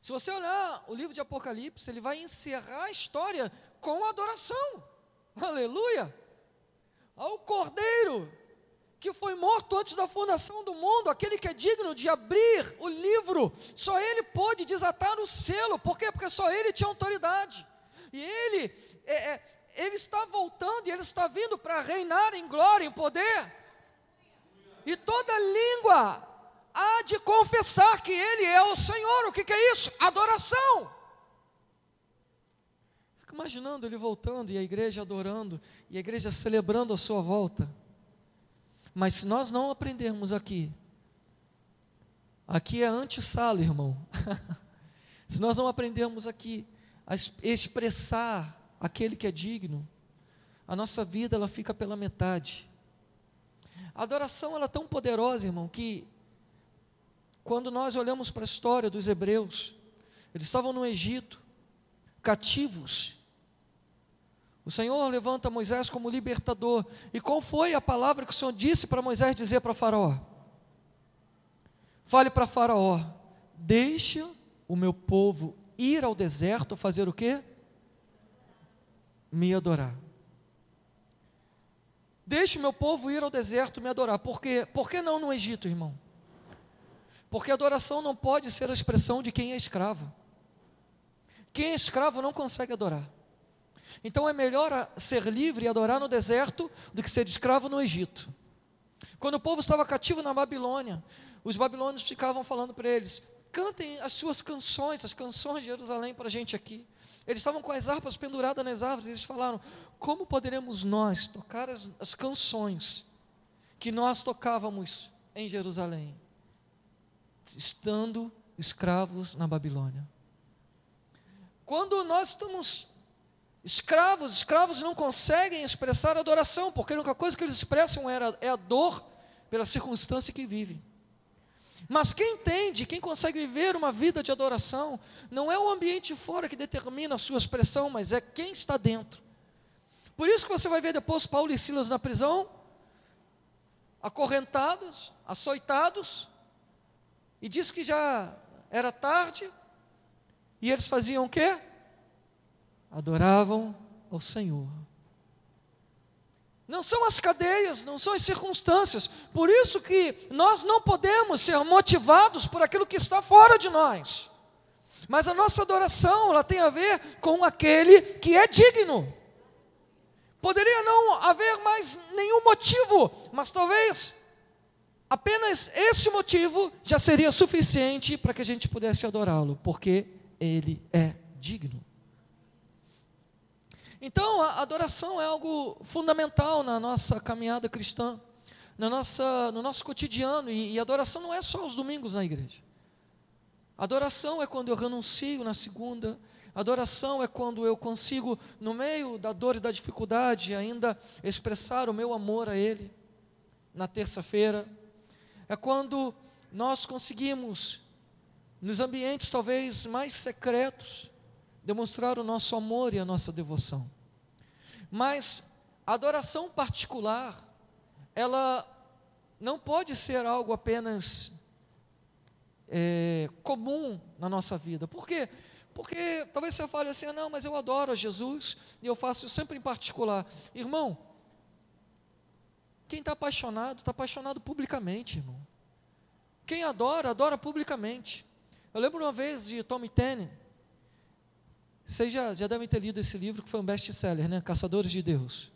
Se você olhar o livro de Apocalipse, ele vai encerrar a história com adoração. Aleluia! Ao Cordeiro que foi morto antes da fundação do mundo, aquele que é digno de abrir o livro, só ele pôde desatar o selo, por quê? Porque só ele tinha autoridade, e ele, é, é, ele está voltando, e ele está vindo para reinar em glória, em poder, e toda língua há de confessar que ele é o Senhor, o que, que é isso? Adoração. Fico imaginando ele voltando, e a igreja adorando, e a igreja celebrando a sua volta, mas se nós não aprendermos aqui, aqui é antessala, irmão. se nós não aprendermos aqui a expressar aquele que é digno, a nossa vida ela fica pela metade. A adoração ela é tão poderosa, irmão, que quando nós olhamos para a história dos hebreus, eles estavam no Egito, cativos, o Senhor levanta Moisés como libertador. E qual foi a palavra que o Senhor disse para Moisés dizer para Faraó? Fale para Faraó: Deixe o meu povo ir ao deserto fazer o quê? Me adorar. Deixe o meu povo ir ao deserto me adorar. Por quê? Por que não no Egito, irmão? Porque adoração não pode ser a expressão de quem é escravo. Quem é escravo não consegue adorar. Então é melhor ser livre e adorar no deserto do que ser escravo no Egito. Quando o povo estava cativo na Babilônia, os babilônios ficavam falando para eles: cantem as suas canções, as canções de Jerusalém para a gente aqui. Eles estavam com as harpas penduradas nas árvores, e eles falaram: como poderemos nós tocar as, as canções que nós tocávamos em Jerusalém, estando escravos na Babilônia? Quando nós estamos Escravos, escravos não conseguem expressar adoração, porque a única coisa que eles expressam é a dor pela circunstância que vivem. Mas quem entende, quem consegue viver uma vida de adoração, não é o ambiente fora que determina a sua expressão, mas é quem está dentro. Por isso que você vai ver depois Paulo e Silas na prisão, acorrentados, açoitados, e diz que já era tarde, e eles faziam o quê? adoravam ao Senhor. Não são as cadeias, não são as circunstâncias. Por isso que nós não podemos ser motivados por aquilo que está fora de nós. Mas a nossa adoração, ela tem a ver com aquele que é digno. Poderia não haver mais nenhum motivo, mas talvez apenas esse motivo já seria suficiente para que a gente pudesse adorá-lo, porque ele é digno. Então, a adoração é algo fundamental na nossa caminhada cristã, na nossa, no nosso cotidiano, e, e adoração não é só os domingos na igreja. Adoração é quando eu renuncio na segunda, adoração é quando eu consigo, no meio da dor e da dificuldade, ainda expressar o meu amor a Ele, na terça-feira. É quando nós conseguimos, nos ambientes talvez mais secretos, demonstrar o nosso amor e a nossa devoção. Mas a adoração particular, ela não pode ser algo apenas é, comum na nossa vida. Por quê? Porque talvez você fale assim, ah, não, mas eu adoro a Jesus e eu faço sempre em particular. Irmão, quem está apaixonado, está apaixonado publicamente, irmão. Quem adora, adora publicamente. Eu lembro uma vez de Tommy Tenney, vocês já, já devem ter lido esse livro que foi um best-seller, né? Caçadores de Deus.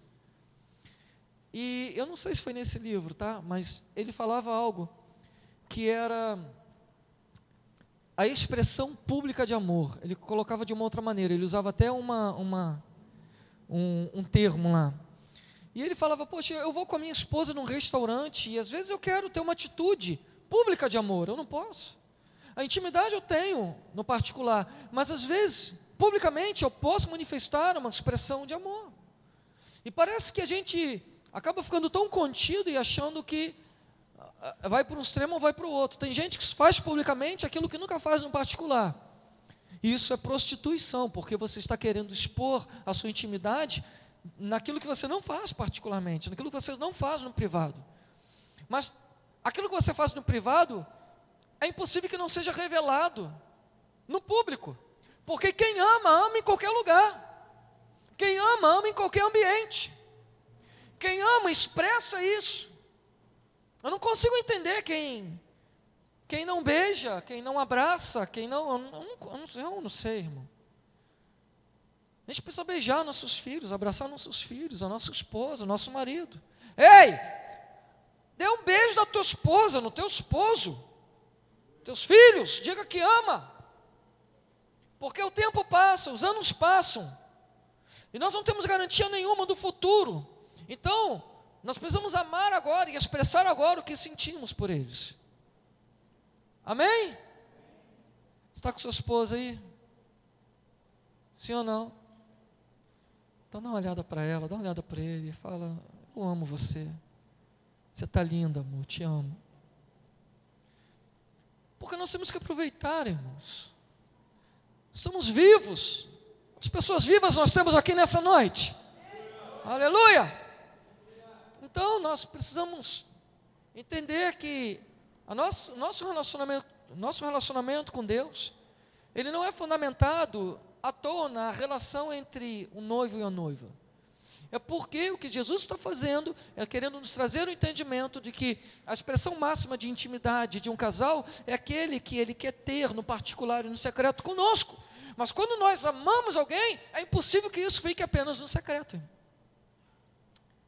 E eu não sei se foi nesse livro, tá? Mas ele falava algo que era a expressão pública de amor. Ele colocava de uma outra maneira. Ele usava até uma, uma um, um termo lá. E ele falava: Poxa, eu vou com a minha esposa num restaurante e às vezes eu quero ter uma atitude pública de amor. Eu não posso. A intimidade eu tenho no particular, mas às vezes publicamente eu posso manifestar uma expressão de amor. E parece que a gente acaba ficando tão contido e achando que ah, ah, vai para um extremo ou vai para o outro. Tem gente que faz publicamente aquilo que nunca faz no particular. Isso é prostituição, porque você está querendo expor a sua intimidade naquilo que você não faz particularmente, naquilo que você não faz no privado. Mas aquilo que você faz no privado é impossível que não seja revelado no público. Porque quem ama, ama em qualquer lugar. Quem ama, ama em qualquer ambiente. Quem ama, expressa isso. Eu não consigo entender quem quem não beija, quem não abraça, quem não. Eu não, eu não, eu não sei, irmão. A gente precisa beijar nossos filhos, abraçar nossos filhos, a nossa esposa, nosso marido. Ei! Dê um beijo na tua esposa, no teu esposo, teus filhos, diga que ama. Porque o tempo passa, os anos passam, e nós não temos garantia nenhuma do futuro. Então, nós precisamos amar agora e expressar agora o que sentimos por eles. Amém? Está com sua esposa aí? Sim ou não? Então dá uma olhada para ela, dá uma olhada para ele e fala: Eu amo você. Você está linda, amor, te amo. Porque nós temos que aproveitar, irmãos. Estamos vivos. As pessoas vivas nós temos aqui nessa noite. Aleluia! Então nós precisamos entender que a nosso, nosso, relacionamento, nosso relacionamento com Deus, ele não é fundamentado à toa na relação entre o noivo e a noiva. É porque o que Jesus está fazendo é querendo nos trazer o entendimento de que a expressão máxima de intimidade de um casal é aquele que ele quer ter no particular e no secreto conosco. Mas quando nós amamos alguém, é impossível que isso fique apenas no secreto.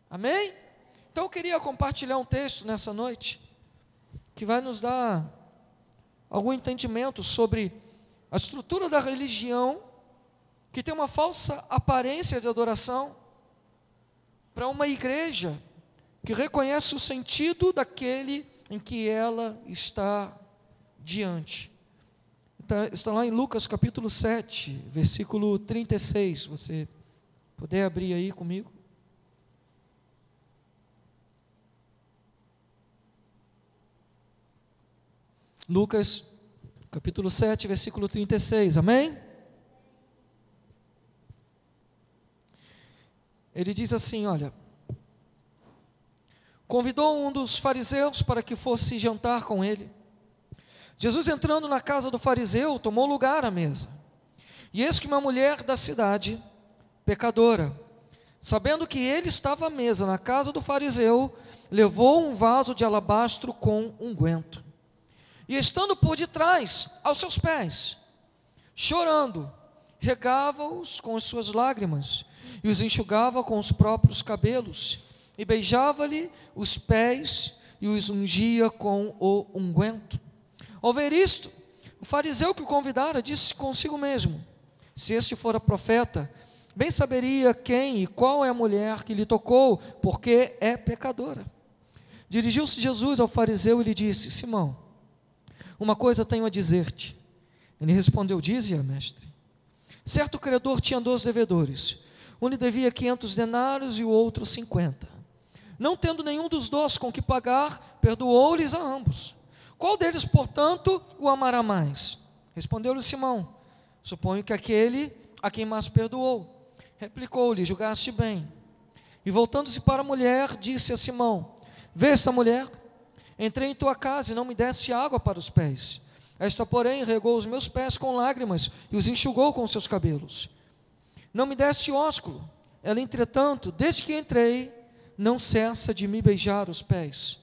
Amém? Então eu queria compartilhar um texto nessa noite que vai nos dar algum entendimento sobre a estrutura da religião que tem uma falsa aparência de adoração para uma igreja que reconhece o sentido daquele em que ela está diante. Está, está lá em Lucas capítulo 7, versículo 36. Você puder abrir aí comigo. Lucas, capítulo 7, versículo 36, amém? Ele diz assim: Olha, convidou um dos fariseus para que fosse jantar com ele. Jesus, entrando na casa do fariseu, tomou lugar à mesa. E eis que uma mulher da cidade, pecadora, sabendo que ele estava à mesa na casa do fariseu, levou um vaso de alabastro com unguento e estando por detrás, aos seus pés, chorando, regava-os com as suas lágrimas, e os enxugava com os próprios cabelos, e beijava-lhe os pés e os ungia com o unguento. Ao ver isto, o fariseu que o convidara disse consigo mesmo: Se este fora profeta, bem saberia quem e qual é a mulher que lhe tocou, porque é pecadora. Dirigiu-se Jesus ao fariseu e lhe disse: Simão, uma coisa tenho a dizer-te. Ele respondeu: Dize-a, mestre. Certo credor tinha dois devedores. Um lhe devia quinhentos denários e o outro cinquenta. Não tendo nenhum dos dois com que pagar, perdoou-lhes a ambos. Qual deles, portanto, o amará mais? Respondeu-lhe Simão: Suponho que aquele a quem mais perdoou. Replicou-lhe: Julgaste bem. E voltando-se para a mulher, disse a Simão: Vê esta mulher? Entrei em tua casa e não me deste água para os pés. Esta, porém, regou os meus pés com lágrimas e os enxugou com seus cabelos. Não me deste ósculo. Ela, entretanto, desde que entrei, não cessa de me beijar os pés.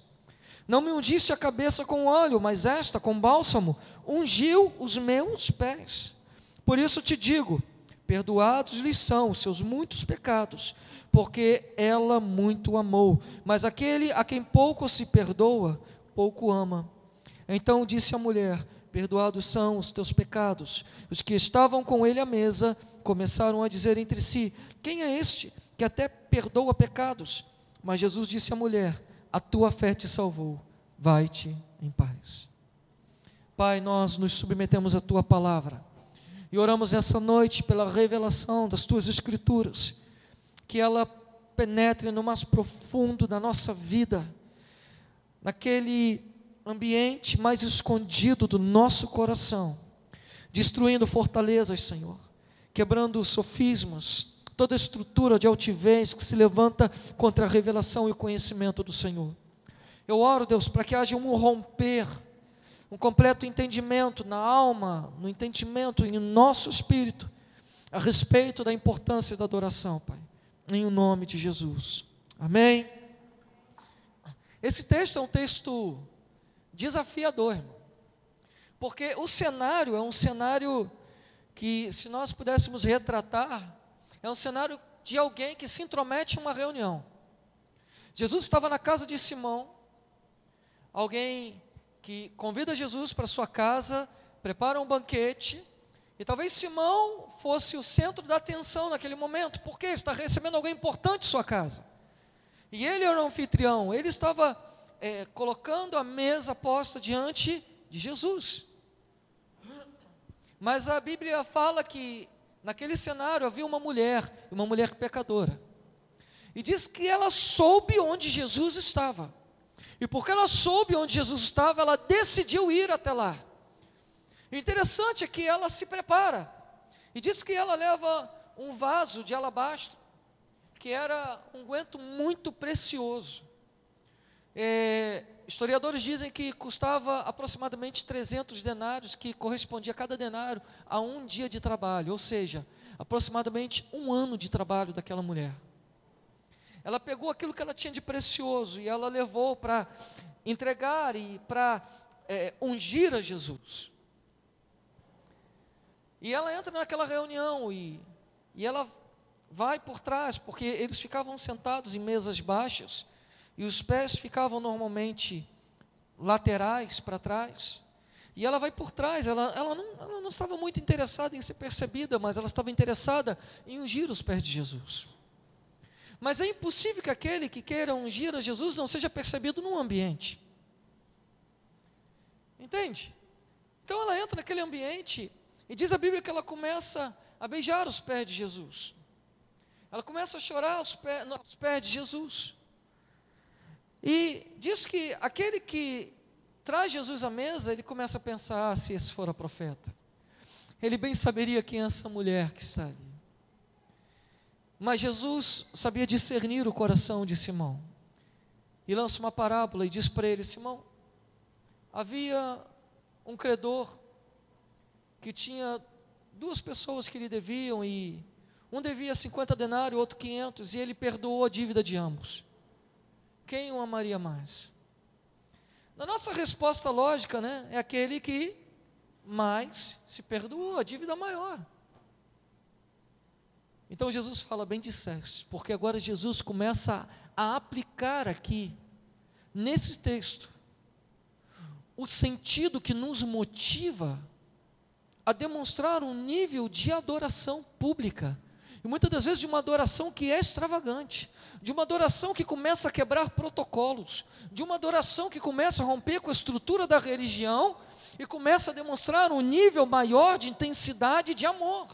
Não me ungiste a cabeça com óleo, mas esta, com bálsamo, ungiu os meus pés. Por isso te digo: perdoados lhes são os seus muitos pecados, porque ela muito amou. Mas aquele a quem pouco se perdoa, pouco ama. Então disse a mulher: Perdoados são os teus pecados. Os que estavam com ele à mesa começaram a dizer entre si: Quem é este que até perdoa pecados? Mas Jesus disse à mulher: A tua fé te salvou. Vai-te em paz. Pai, nós nos submetemos à tua palavra e oramos nessa noite pela revelação das tuas escrituras que ela penetre no mais profundo da nossa vida, naquele ambiente mais escondido do nosso coração, destruindo fortalezas, Senhor, quebrando sofismas, toda estrutura de altivez que se levanta contra a revelação e o conhecimento do Senhor. Eu oro, Deus, para que haja um romper um completo entendimento na alma, no entendimento e no nosso espírito a respeito da importância da adoração, Pai, em o nome de Jesus. Amém. Esse texto é um texto desafiador, irmão, porque o cenário é um cenário que, se nós pudéssemos retratar, é um cenário de alguém que se intromete em uma reunião. Jesus estava na casa de Simão, alguém que convida Jesus para sua casa, prepara um banquete, e talvez Simão fosse o centro da atenção naquele momento, porque está recebendo alguém importante em sua casa. E ele era o anfitrião, ele estava é, colocando a mesa posta diante de Jesus. Mas a Bíblia fala que naquele cenário havia uma mulher, uma mulher pecadora. E diz que ela soube onde Jesus estava. E porque ela soube onde Jesus estava, ela decidiu ir até lá. O interessante é que ela se prepara. E diz que ela leva um vaso de alabastro, que era um guento muito precioso. É, Historiadores dizem que custava aproximadamente 300 denários, que correspondia a cada denário a um dia de trabalho, ou seja, aproximadamente um ano de trabalho daquela mulher. Ela pegou aquilo que ela tinha de precioso e ela levou para entregar e para é, ungir a Jesus. E ela entra naquela reunião e, e ela vai por trás, porque eles ficavam sentados em mesas baixas e os pés ficavam normalmente laterais para trás. E ela vai por trás, ela, ela, não, ela não estava muito interessada em ser percebida, mas ela estava interessada em ungir os pés de Jesus. Mas é impossível que aquele que queira ungir a Jesus não seja percebido num ambiente. Entende? Então ela entra naquele ambiente e diz a Bíblia que ela começa a beijar os pés de Jesus. Ela começa a chorar aos pés, aos pés de Jesus. E diz que aquele que traz Jesus à mesa, ele começa a pensar: ah, se esse for a profeta, ele bem saberia quem é essa mulher que está ali. Mas Jesus sabia discernir o coração de Simão. E lança uma parábola e diz para ele: Simão, havia um credor que tinha duas pessoas que lhe deviam e um devia 50 denários, outro 500, e ele perdoou a dívida de ambos quem o amaria mais? Na nossa resposta lógica, né, é aquele que mais se perdoou, a dívida maior. Então Jesus fala bem sexo, porque agora Jesus começa a aplicar aqui, nesse texto, o sentido que nos motiva a demonstrar um nível de adoração pública e muitas das vezes de uma adoração que é extravagante, de uma adoração que começa a quebrar protocolos, de uma adoração que começa a romper com a estrutura da religião e começa a demonstrar um nível maior de intensidade de amor.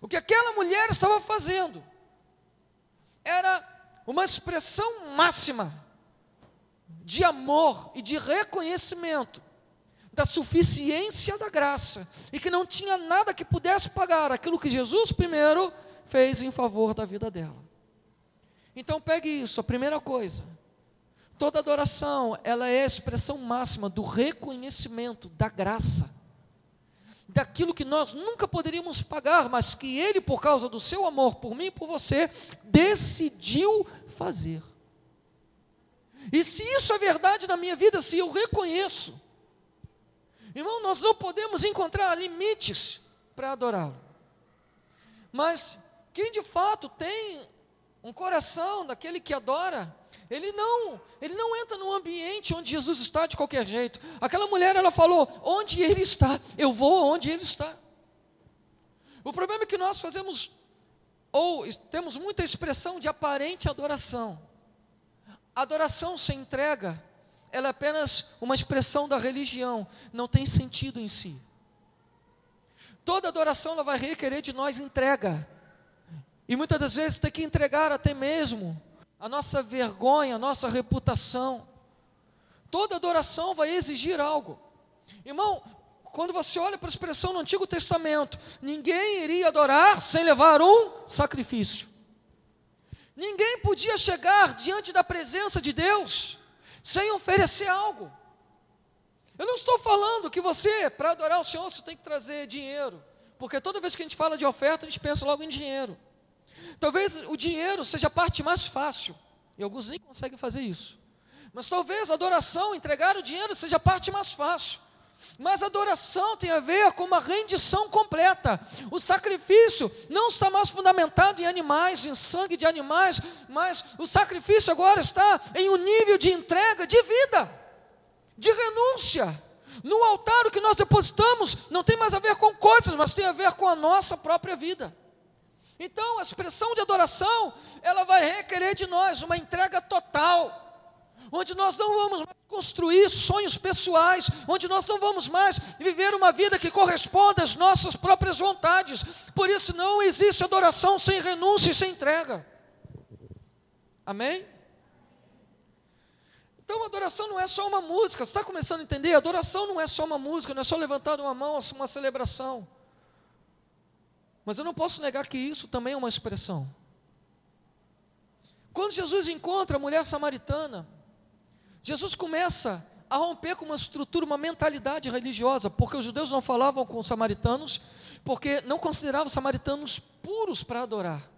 O que aquela mulher estava fazendo era uma expressão máxima de amor e de reconhecimento da suficiência da graça e que não tinha nada que pudesse pagar aquilo que Jesus primeiro fez em favor da vida dela. Então pegue isso, a primeira coisa. Toda adoração, ela é a expressão máxima do reconhecimento da graça. Daquilo que nós nunca poderíamos pagar, mas que ele, por causa do seu amor por mim e por você, decidiu fazer. E se isso é verdade na minha vida, se eu reconheço, Irmão, nós não podemos encontrar limites para adorá-lo. Mas quem de fato tem um coração daquele que adora, ele não, ele não entra num ambiente onde Jesus está de qualquer jeito. Aquela mulher, ela falou: "Onde ele está, eu vou onde ele está". O problema é que nós fazemos ou temos muita expressão de aparente adoração. Adoração sem entrega ela é apenas uma expressão da religião, não tem sentido em si. Toda adoração ela vai requerer de nós entrega. E muitas das vezes tem que entregar até mesmo a nossa vergonha, a nossa reputação. Toda adoração vai exigir algo. Irmão, quando você olha para a expressão no Antigo Testamento, ninguém iria adorar sem levar um sacrifício. Ninguém podia chegar diante da presença de Deus sem oferecer algo. Eu não estou falando que você, para adorar o Senhor, você tem que trazer dinheiro. Porque toda vez que a gente fala de oferta, a gente pensa logo em dinheiro. Talvez o dinheiro seja a parte mais fácil. E alguns nem conseguem fazer isso. Mas talvez a adoração, entregar o dinheiro, seja a parte mais fácil. Mas adoração tem a ver com uma rendição completa. O sacrifício não está mais fundamentado em animais, em sangue de animais, mas o sacrifício agora está em um nível de entrega de vida, de renúncia. No altar o que nós depositamos não tem mais a ver com coisas, mas tem a ver com a nossa própria vida. Então, a expressão de adoração, ela vai requerer de nós uma entrega total onde nós não vamos mais construir sonhos pessoais, onde nós não vamos mais viver uma vida que corresponda às nossas próprias vontades. Por isso não existe adoração sem renúncia e sem entrega. Amém? Então, adoração não é só uma música, você está começando a entender? Adoração não é só uma música, não é só levantar uma mão, uma celebração. Mas eu não posso negar que isso também é uma expressão. Quando Jesus encontra a mulher samaritana, Jesus começa a romper com uma estrutura, uma mentalidade religiosa, porque os judeus não falavam com os samaritanos, porque não consideravam os samaritanos puros para adorar.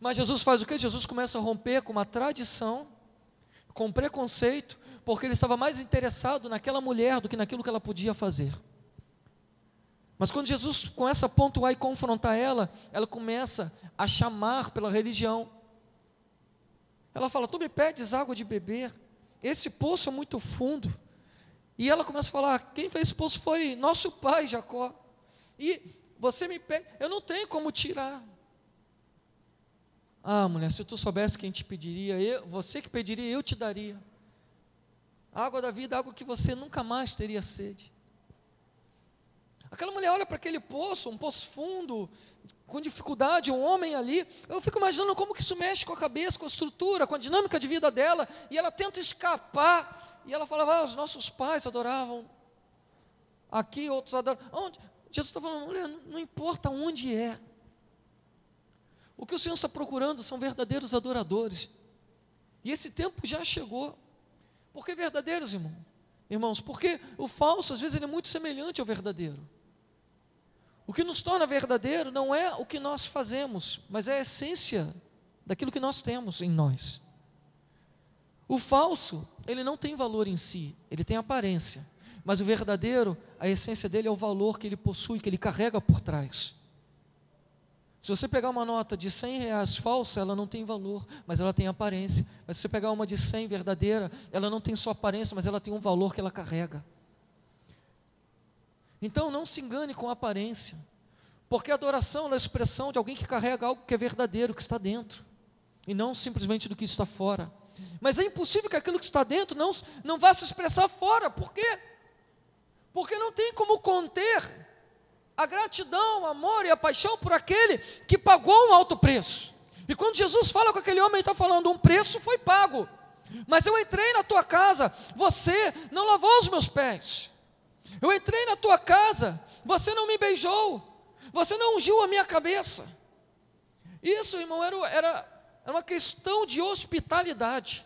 Mas Jesus faz o que? Jesus começa a romper com uma tradição, com preconceito, porque ele estava mais interessado naquela mulher do que naquilo que ela podia fazer. Mas quando Jesus começa a pontuar e confrontar ela, ela começa a chamar pela religião. Ela fala: Tu me pedes água de beber. Esse poço é muito fundo. E ela começa a falar: quem fez esse poço foi nosso pai, Jacó. E você me pede, eu não tenho como tirar. Ah, mulher, se tu soubesse quem te pediria, eu, você que pediria, eu te daria. Água da vida, água que você nunca mais teria sede. Aquela mulher olha para aquele poço, um poço fundo, com dificuldade, um homem ali. Eu fico imaginando como que isso mexe com a cabeça, com a estrutura, com a dinâmica de vida dela. E ela tenta escapar. E ela falava: ah, os nossos pais adoravam aqui, outros adoram. Onde? Jesus está falando: mulher, não importa onde é. O que o Senhor está procurando são verdadeiros adoradores. E esse tempo já chegou. Por que verdadeiros, irmão? Irmãos, porque o falso às vezes ele é muito semelhante ao verdadeiro. O que nos torna verdadeiro não é o que nós fazemos, mas é a essência daquilo que nós temos em nós. O falso, ele não tem valor em si, ele tem aparência. Mas o verdadeiro, a essência dele é o valor que ele possui, que ele carrega por trás. Se você pegar uma nota de 100 reais falsa, ela não tem valor, mas ela tem aparência. Mas se você pegar uma de 100 verdadeira, ela não tem só aparência, mas ela tem um valor que ela carrega. Então não se engane com a aparência, porque a adoração é a expressão de alguém que carrega algo que é verdadeiro, que está dentro, e não simplesmente do que está fora. Mas é impossível que aquilo que está dentro não, não vá se expressar fora, por quê? Porque não tem como conter a gratidão, o amor e a paixão por aquele que pagou um alto preço. E quando Jesus fala com aquele homem, ele está falando: um preço foi pago, mas eu entrei na tua casa, você não lavou os meus pés. Eu entrei na tua casa, você não me beijou, você não ungiu a minha cabeça. Isso, irmão, era, era, era uma questão de hospitalidade.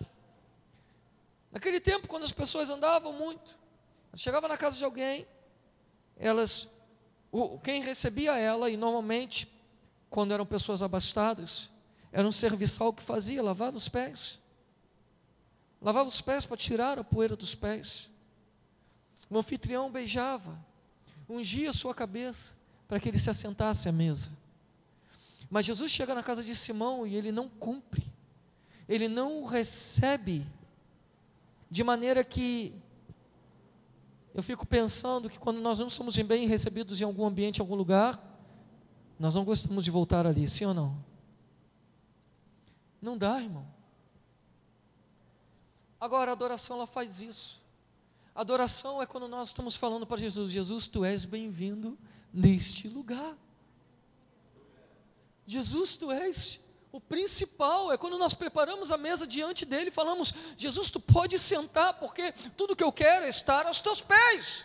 Naquele tempo, quando as pessoas andavam muito, chegava na casa de alguém, elas, quem recebia ela, e normalmente, quando eram pessoas abastadas, era um serviçal que fazia, lavava os pés. Lavava os pés para tirar a poeira dos pés. O anfitrião beijava, ungia sua cabeça para que ele se assentasse à mesa. Mas Jesus chega na casa de Simão e ele não cumpre, ele não recebe, de maneira que eu fico pensando que quando nós não somos bem recebidos em algum ambiente, em algum lugar, nós não gostamos de voltar ali, sim ou não? Não dá, irmão. Agora a adoração ela faz isso. Adoração é quando nós estamos falando para Jesus: Jesus, tu és bem-vindo neste lugar. Jesus, tu és o principal. É quando nós preparamos a mesa diante dele e falamos: Jesus, tu pode sentar, porque tudo que eu quero é estar aos teus pés.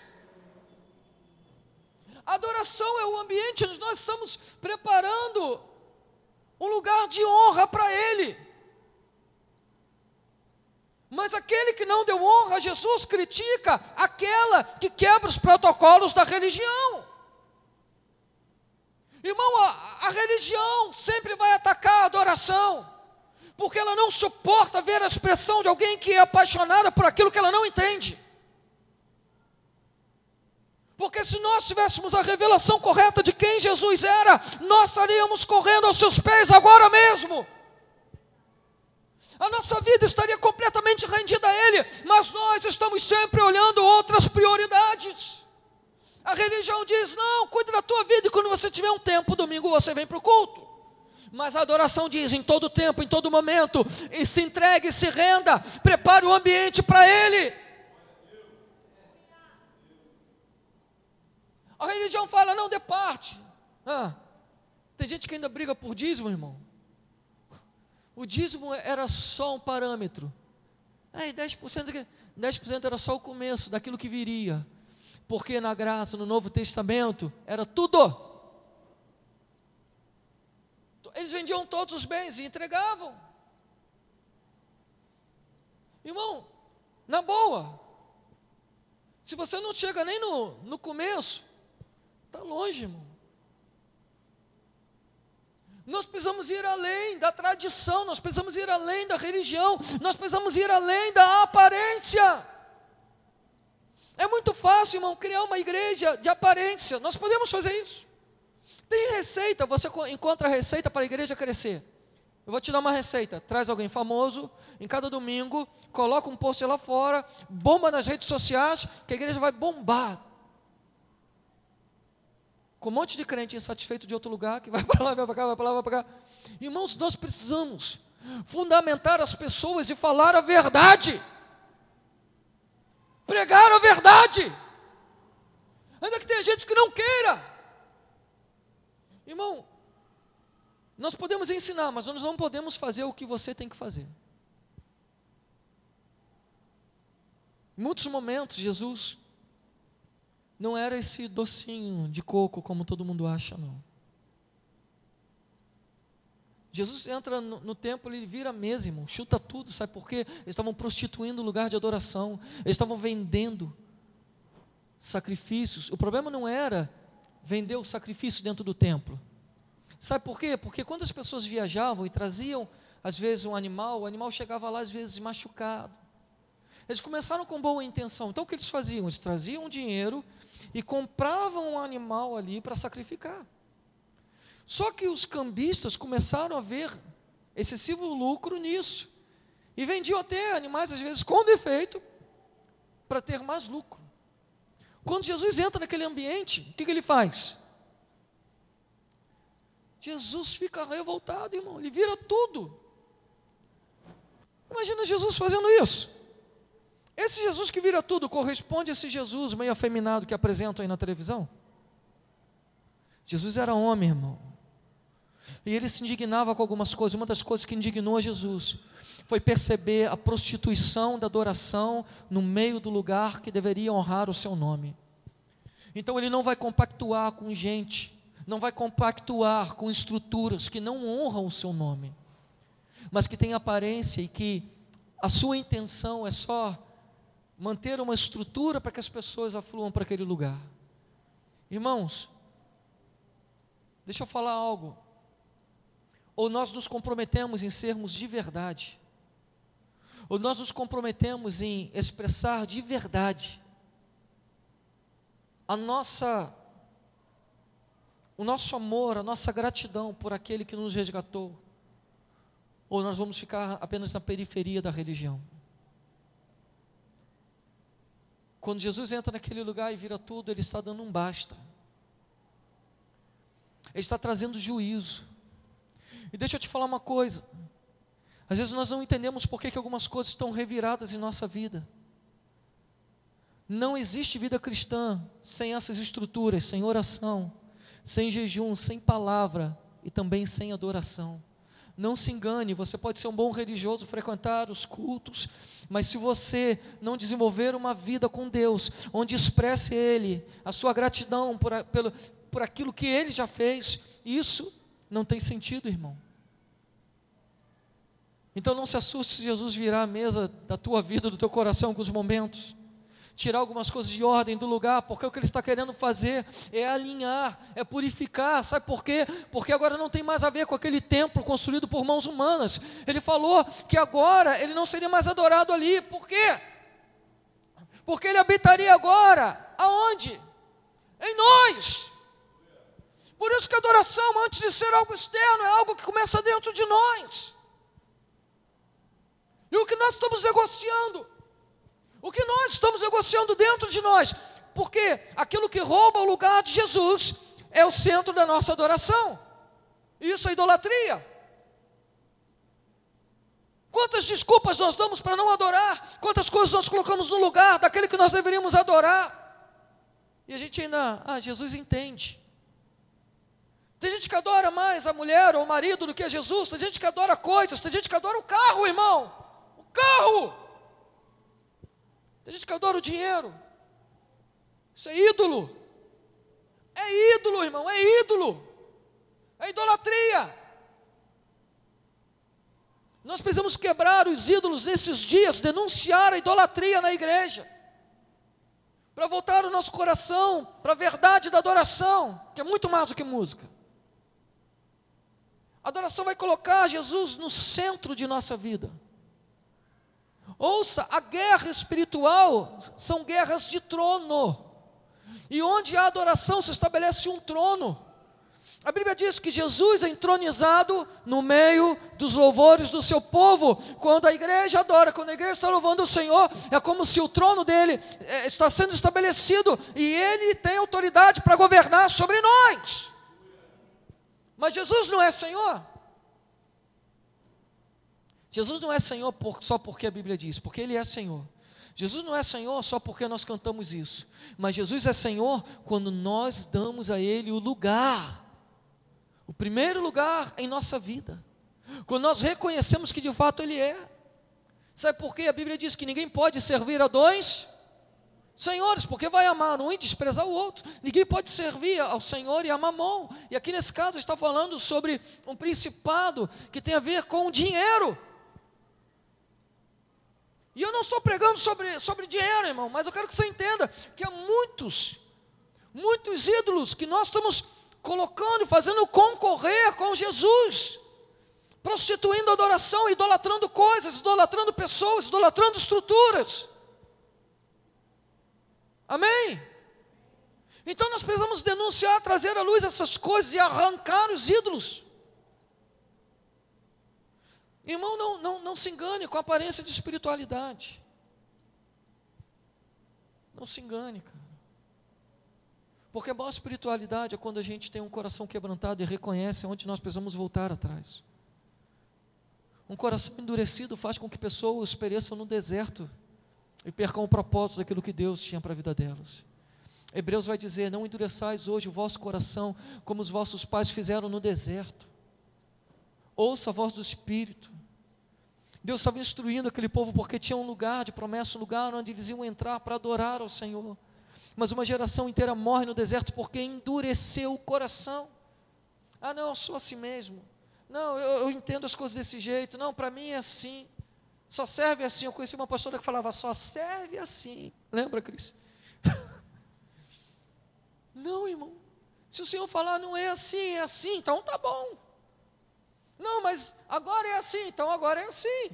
Adoração é o ambiente onde nós estamos preparando um lugar de honra para Ele. Mas aquele que não deu honra a Jesus critica aquela que quebra os protocolos da religião. Irmão, a, a religião sempre vai atacar a adoração, porque ela não suporta ver a expressão de alguém que é apaixonada por aquilo que ela não entende. Porque se nós tivéssemos a revelação correta de quem Jesus era, nós estaríamos correndo aos seus pés agora mesmo. A nossa vida estaria completamente rendida a Ele, mas nós estamos sempre olhando outras prioridades. A religião diz: não, cuide da tua vida, e quando você tiver um tempo, domingo você vem para o culto. Mas a adoração diz: em todo tempo, em todo momento, e se entregue, se renda, prepare o ambiente para Ele. A religião fala, não, dê parte. Ah, tem gente que ainda briga por dízimo, irmão. O dízimo era só um parâmetro. Aí 10%, 10 era só o começo daquilo que viria. Porque na graça, no Novo Testamento, era tudo. Eles vendiam todos os bens e entregavam. Irmão, na boa, se você não chega nem no, no começo, Está longe, irmão. Nós precisamos ir além da tradição, nós precisamos ir além da religião, nós precisamos ir além da aparência. É muito fácil, irmão, criar uma igreja de aparência. Nós podemos fazer isso. Tem receita, você encontra receita para a igreja crescer. Eu vou te dar uma receita. Traz alguém famoso, em cada domingo, coloca um post lá fora, bomba nas redes sociais, que a igreja vai bombar com um monte de crente insatisfeito de outro lugar, que vai para lá, vai para cá, vai para lá, vai para cá. Irmãos, nós precisamos fundamentar as pessoas e falar a verdade. Pregar a verdade. Ainda que tenha gente que não queira. Irmão, nós podemos ensinar, mas nós não podemos fazer o que você tem que fazer. Em muitos momentos, Jesus não era esse docinho de coco como todo mundo acha, não. Jesus entra no, no templo, ele vira irmão, chuta tudo, sabe por quê? Eles estavam prostituindo o lugar de adoração, eles estavam vendendo sacrifícios. O problema não era vender o sacrifício dentro do templo. Sabe por quê? Porque quando as pessoas viajavam e traziam, às vezes, um animal, o animal chegava lá, às vezes, machucado. Eles começaram com boa intenção. Então, o que eles faziam? Eles traziam dinheiro e compravam um animal ali para sacrificar. Só que os cambistas começaram a ver excessivo lucro nisso. E vendiam até animais, às vezes, com defeito, para ter mais lucro. Quando Jesus entra naquele ambiente, o que, que ele faz? Jesus fica revoltado, irmão, ele vira tudo. Imagina Jesus fazendo isso. Esse Jesus que vira tudo corresponde a esse Jesus meio afeminado que apresentam aí na televisão? Jesus era homem, irmão. E ele se indignava com algumas coisas. Uma das coisas que indignou a Jesus foi perceber a prostituição da adoração no meio do lugar que deveria honrar o seu nome. Então ele não vai compactuar com gente, não vai compactuar com estruturas que não honram o seu nome, mas que têm aparência e que a sua intenção é só manter uma estrutura para que as pessoas afluam para aquele lugar. Irmãos, deixa eu falar algo. Ou nós nos comprometemos em sermos de verdade, ou nós nos comprometemos em expressar de verdade a nossa o nosso amor, a nossa gratidão por aquele que nos resgatou, ou nós vamos ficar apenas na periferia da religião. Quando Jesus entra naquele lugar e vira tudo, ele está dando um basta. Ele está trazendo juízo. E deixa eu te falar uma coisa. Às vezes nós não entendemos por que, que algumas coisas estão reviradas em nossa vida. Não existe vida cristã sem essas estruturas, sem oração, sem jejum, sem palavra e também sem adoração. Não se engane, você pode ser um bom religioso, frequentar os cultos, mas se você não desenvolver uma vida com Deus, onde expresse Ele, a sua gratidão por, pelo, por aquilo que Ele já fez, isso não tem sentido, irmão. Então não se assuste se Jesus virar a mesa da tua vida, do teu coração, alguns momentos. Tirar algumas coisas de ordem do lugar, porque o que ele está querendo fazer é alinhar, é purificar. Sabe por quê? Porque agora não tem mais a ver com aquele templo construído por mãos humanas. Ele falou que agora ele não seria mais adorado ali. Por quê? Porque ele habitaria agora aonde? Em nós. Por isso que a adoração, antes de ser algo externo, é algo que começa dentro de nós. E o que nós estamos negociando? O que nós estamos negociando dentro de nós? Porque aquilo que rouba o lugar de Jesus é o centro da nossa adoração. Isso é idolatria. Quantas desculpas nós damos para não adorar? Quantas coisas nós colocamos no lugar daquele que nós deveríamos adorar? E a gente ainda, ah, Jesus entende. Tem gente que adora mais a mulher ou o marido do que a Jesus, tem gente que adora coisas, tem gente que adora o carro, irmão. O carro. Tem gente que adora o dinheiro. Isso é ídolo. É ídolo, irmão, é ídolo. É idolatria. Nós precisamos quebrar os ídolos nesses dias, denunciar a idolatria na igreja para voltar o nosso coração para a verdade da adoração, que é muito mais do que música. A adoração vai colocar Jesus no centro de nossa vida. Ouça, a guerra espiritual são guerras de trono. E onde há adoração se estabelece um trono. A Bíblia diz que Jesus é entronizado no meio dos louvores do seu povo. Quando a igreja adora, quando a igreja está louvando o Senhor, é como se o trono dele é, está sendo estabelecido e ele tem autoridade para governar sobre nós. Mas Jesus não é Senhor. Jesus não é Senhor por, só porque a Bíblia diz, porque Ele é Senhor. Jesus não é Senhor só porque nós cantamos isso, mas Jesus é Senhor quando nós damos a Ele o lugar o primeiro lugar em nossa vida. Quando nós reconhecemos que de fato Ele é. Sabe por quê? A Bíblia diz que ninguém pode servir a dois senhores, porque vai amar um e desprezar o outro. Ninguém pode servir ao Senhor e a mamão. E aqui nesse caso está falando sobre um principado que tem a ver com o dinheiro. E eu não estou pregando sobre, sobre dinheiro, irmão, mas eu quero que você entenda que há muitos, muitos ídolos que nós estamos colocando fazendo concorrer com Jesus, prostituindo adoração, idolatrando coisas, idolatrando pessoas, idolatrando estruturas. Amém? Então nós precisamos denunciar, trazer à luz essas coisas e arrancar os ídolos. Irmão, não, não, não se engane com a aparência de espiritualidade. Não se engane, cara. Porque a maior espiritualidade é quando a gente tem um coração quebrantado e reconhece onde nós precisamos voltar atrás. Um coração endurecido faz com que pessoas pereçam no deserto e percam o propósito daquilo que Deus tinha para a vida delas. Hebreus vai dizer: Não endureçais hoje o vosso coração como os vossos pais fizeram no deserto. Ouça a voz do Espírito. Deus estava instruindo aquele povo porque tinha um lugar de promessa, um lugar onde eles iam entrar para adorar ao Senhor mas uma geração inteira morre no deserto porque endureceu o coração. Ah, não, eu sou assim mesmo. Não, eu, eu entendo as coisas desse jeito. Não, para mim é assim. Só serve assim. Eu conheci uma pastora que falava, só serve assim. Lembra, Cris? não, irmão. Se o Senhor falar não é assim, é assim, então tá bom. Não, mas agora é assim, então agora é assim.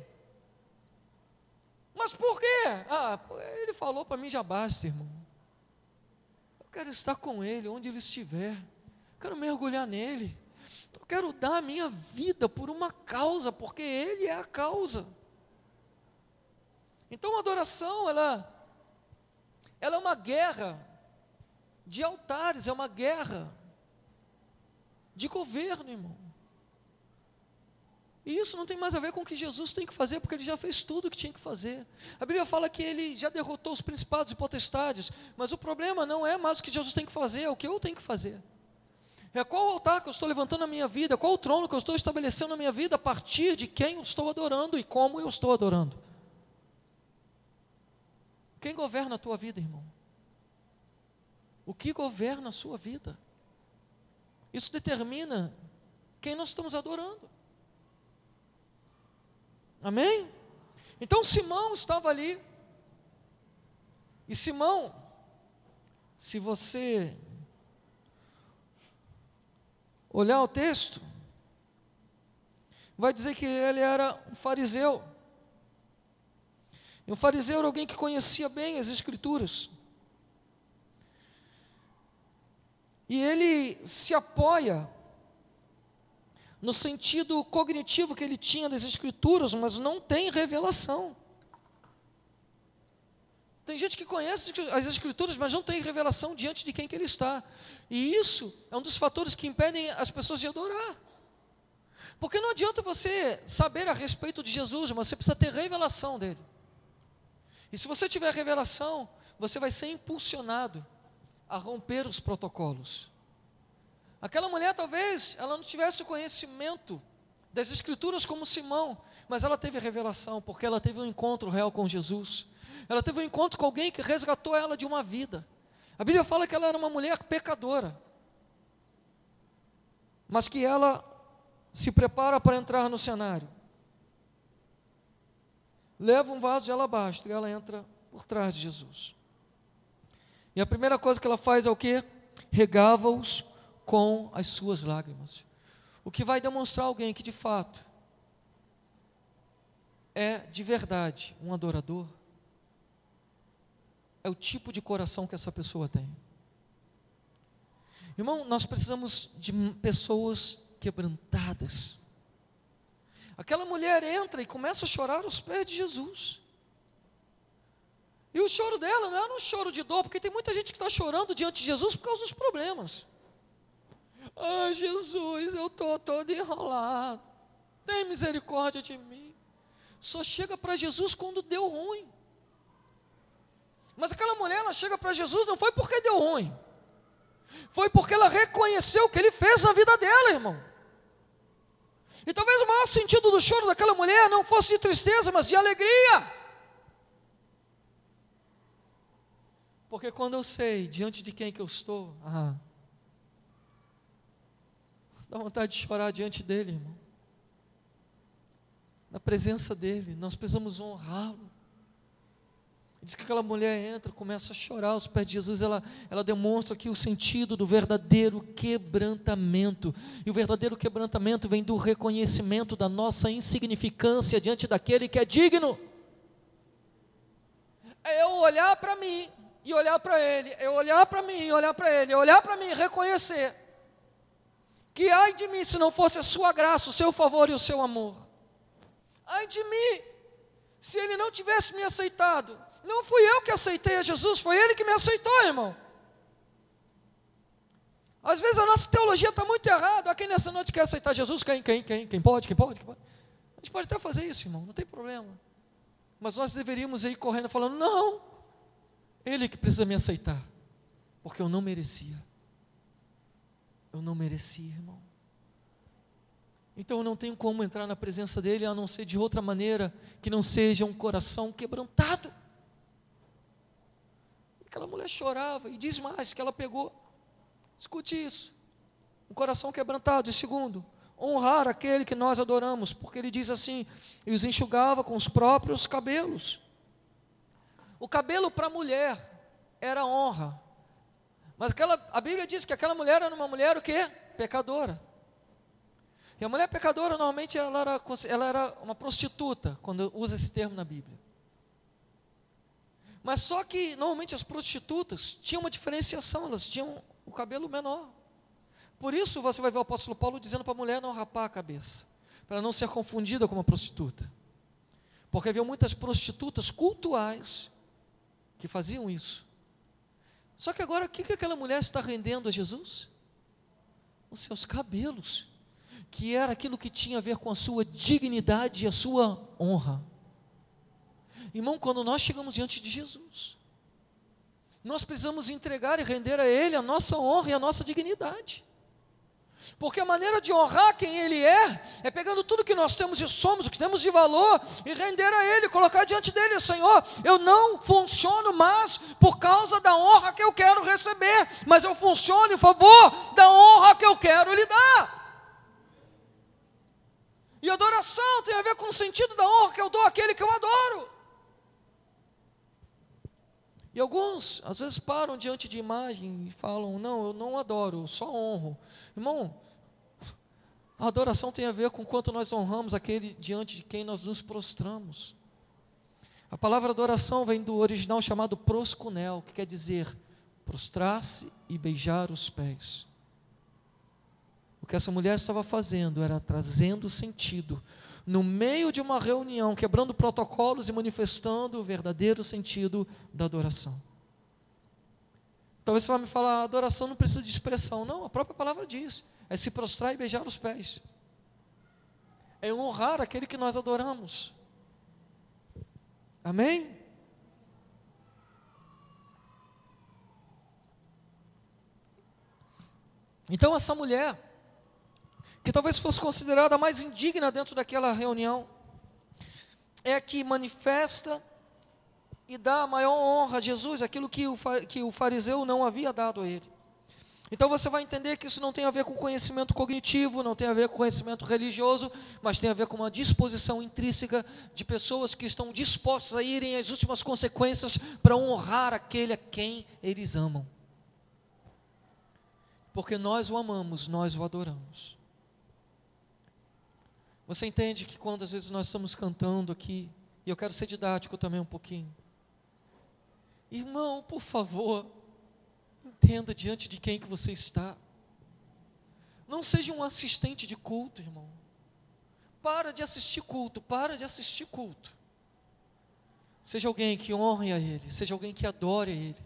Mas por quê? Ah, ele falou para mim já basta, irmão quero estar com Ele onde Ele estiver, quero mergulhar nele, eu quero dar a minha vida por uma causa, porque Ele é a causa. Então a adoração, ela, ela é uma guerra de altares, é uma guerra de governo, irmão. E isso não tem mais a ver com o que Jesus tem que fazer, porque ele já fez tudo o que tinha que fazer. A Bíblia fala que ele já derrotou os principados e potestades, mas o problema não é mais o que Jesus tem que fazer, é o que eu tenho que fazer. É qual altar que eu estou levantando na minha vida, qual o trono que eu estou estabelecendo na minha vida a partir de quem eu estou adorando e como eu estou adorando. Quem governa a tua vida, irmão? O que governa a sua vida? Isso determina quem nós estamos adorando. Amém? Então Simão estava ali. E Simão, se você olhar o texto, vai dizer que ele era um fariseu. E um fariseu era alguém que conhecia bem as Escrituras. E ele se apoia no sentido cognitivo que ele tinha das Escrituras, mas não tem revelação. Tem gente que conhece as Escrituras, mas não tem revelação diante de quem que ele está. E isso é um dos fatores que impedem as pessoas de adorar. Porque não adianta você saber a respeito de Jesus, mas você precisa ter revelação dele. E se você tiver revelação, você vai ser impulsionado a romper os protocolos. Aquela mulher talvez ela não tivesse o conhecimento das escrituras como Simão, mas ela teve revelação porque ela teve um encontro real com Jesus. Ela teve um encontro com alguém que resgatou ela de uma vida. A Bíblia fala que ela era uma mulher pecadora, mas que ela se prepara para entrar no cenário. Leva um vaso de alabastro e ela entra por trás de Jesus. E a primeira coisa que ela faz é o que? Regava-os com as suas lágrimas. O que vai demonstrar alguém que de fato é de verdade um adorador, é o tipo de coração que essa pessoa tem. Irmão, nós precisamos de pessoas quebrantadas. Aquela mulher entra e começa a chorar aos pés de Jesus. E o choro dela não era um choro de dor, porque tem muita gente que está chorando diante de Jesus por causa dos problemas. Ah, Jesus, eu estou todo enrolado. Tem misericórdia de mim. Só chega para Jesus quando deu ruim. Mas aquela mulher, ela chega para Jesus não foi porque deu ruim. Foi porque ela reconheceu o que ele fez na vida dela, irmão. E talvez o maior sentido do choro daquela mulher não fosse de tristeza, mas de alegria. Porque quando eu sei diante de quem que eu estou, ah, Dá vontade de chorar diante dele, irmão. Na presença dele, nós precisamos honrá-lo. Diz que aquela mulher entra, começa a chorar aos pés de Jesus, ela, ela demonstra aqui o sentido do verdadeiro quebrantamento. E o verdadeiro quebrantamento vem do reconhecimento da nossa insignificância diante daquele que é digno. É eu olhar para mim e olhar para ele, é eu olhar para mim e olhar para ele, é olhar para mim e reconhecer que ai de mim se não fosse a sua graça, o seu favor e o seu amor. Ai de mim, se ele não tivesse me aceitado. Não fui eu que aceitei a Jesus, foi ele que me aceitou, irmão. Às vezes a nossa teologia está muito errada. Aqui nessa noite quer aceitar Jesus? Quem, quem, quem? Quem pode? Quem pode? Quem pode? A gente pode até fazer isso, irmão, não tem problema. Mas nós deveríamos ir correndo falando: não, ele que precisa me aceitar, porque eu não merecia. Eu não merecia, irmão. Então eu não tenho como entrar na presença dele a não ser de outra maneira que não seja um coração quebrantado. Aquela mulher chorava e diz mais que ela pegou. Escute isso. Um coração quebrantado. E segundo, honrar aquele que nós adoramos, porque ele diz assim: e os enxugava com os próprios cabelos. O cabelo para a mulher era honra, mas aquela, a Bíblia diz que aquela mulher era uma mulher o quê? Pecadora. E a mulher pecadora, normalmente, ela era, ela era uma prostituta, quando usa esse termo na Bíblia. Mas só que, normalmente, as prostitutas tinham uma diferenciação, elas tinham o cabelo menor. Por isso, você vai ver o apóstolo Paulo dizendo para a mulher não rapar a cabeça, para não ser confundida com uma prostituta. Porque havia muitas prostitutas cultuais que faziam isso. Só que agora o que, que aquela mulher está rendendo a Jesus? Os seus cabelos, que era aquilo que tinha a ver com a sua dignidade e a sua honra. Irmão, quando nós chegamos diante de Jesus, nós precisamos entregar e render a Ele a nossa honra e a nossa dignidade. Porque a maneira de honrar quem Ele é, é pegando tudo que nós temos e somos, o que temos de valor, e render a Ele, colocar diante dele, Senhor, eu não funciono mais por causa da honra que eu quero receber, mas eu funciono em favor da honra que eu quero lhe dar. E adoração tem a ver com o sentido da honra que eu dou àquele que eu adoro. E alguns, às vezes, param diante de imagem e falam: Não, eu não adoro, eu só honro. Irmão, a adoração tem a ver com quanto nós honramos aquele diante de quem nós nos prostramos. A palavra adoração vem do original chamado proscunel, que quer dizer prostrar-se e beijar os pés. O que essa mulher estava fazendo era trazendo sentido no meio de uma reunião, quebrando protocolos e manifestando o verdadeiro sentido da adoração. Talvez você vá me falar, adoração não precisa de expressão. Não, a própria palavra diz: é se prostrar e beijar os pés, é honrar aquele que nós adoramos. Amém? Então, essa mulher, que talvez fosse considerada a mais indigna dentro daquela reunião, é a que manifesta e dá maior honra a Jesus, aquilo que o, que o fariseu não havia dado a ele. Então você vai entender que isso não tem a ver com conhecimento cognitivo, não tem a ver com conhecimento religioso, mas tem a ver com uma disposição intrínseca de pessoas que estão dispostas a irem às últimas consequências para honrar aquele a quem eles amam. Porque nós o amamos, nós o adoramos. Você entende que quando às vezes nós estamos cantando aqui, e eu quero ser didático também um pouquinho. Irmão, por favor, entenda diante de quem que você está. Não seja um assistente de culto, irmão. Para de assistir culto, para de assistir culto. Seja alguém que honre a Ele, seja alguém que adore a Ele,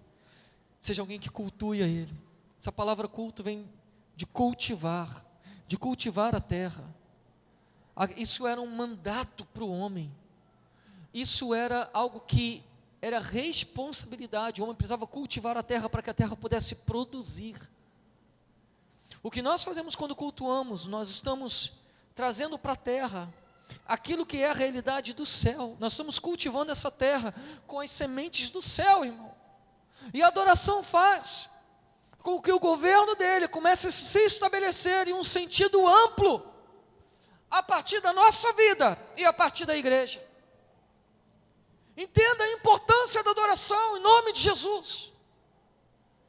seja alguém que cultue a Ele. Essa palavra culto vem de cultivar, de cultivar a terra. Isso era um mandato para o homem. Isso era algo que era responsabilidade. O homem precisava cultivar a terra para que a terra pudesse produzir. O que nós fazemos quando cultuamos, nós estamos trazendo para a terra aquilo que é a realidade do céu. Nós estamos cultivando essa terra com as sementes do céu, irmão. E a adoração faz com que o governo dele comece a se estabelecer em um sentido amplo a partir da nossa vida e a partir da igreja. Entenda a importância da adoração em nome de Jesus.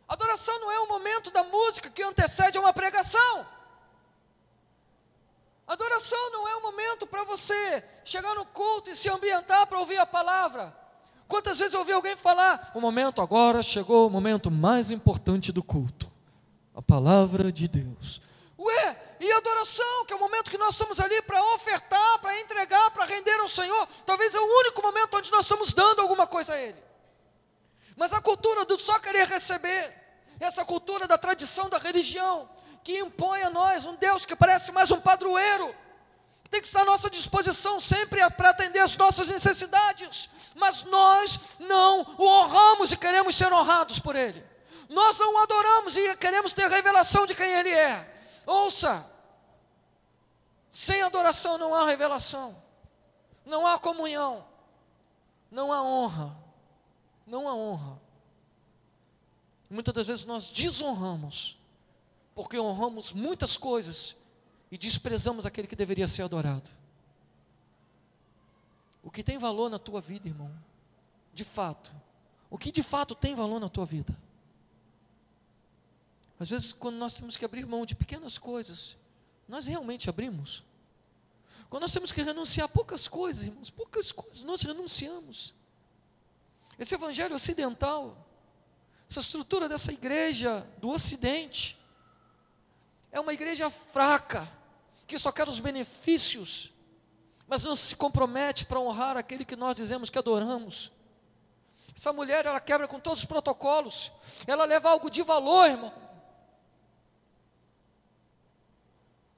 Adoração não é o momento da música que antecede a uma pregação. Adoração não é o momento para você chegar no culto e se ambientar para ouvir a palavra. Quantas vezes eu ouvi alguém falar: o momento agora chegou o momento mais importante do culto, a palavra de Deus. Ué, e adoração, que é o momento que nós estamos ali para ofertar, para entregar, para render ao Senhor. Talvez é o único momento onde nós estamos dando alguma coisa a Ele. Mas a cultura do só querer receber, essa cultura da tradição da religião, que impõe a nós um Deus que parece mais um padroeiro, tem que estar à nossa disposição sempre para atender as nossas necessidades, mas nós não o honramos e queremos ser honrados por Ele. Nós não o adoramos e queremos ter revelação de quem Ele é. Ouça! Sem adoração não há revelação, não há comunhão, não há honra, não há honra. Muitas das vezes nós desonramos, porque honramos muitas coisas e desprezamos aquele que deveria ser adorado. O que tem valor na tua vida, irmão, de fato, o que de fato tem valor na tua vida? Às vezes, quando nós temos que abrir mão de pequenas coisas, nós realmente abrimos. Quando nós temos que renunciar a poucas coisas, irmãos, poucas coisas, nós renunciamos. Esse evangelho ocidental, essa estrutura dessa igreja do ocidente, é uma igreja fraca, que só quer os benefícios, mas não se compromete para honrar aquele que nós dizemos que adoramos. Essa mulher, ela quebra com todos os protocolos, ela leva algo de valor, irmão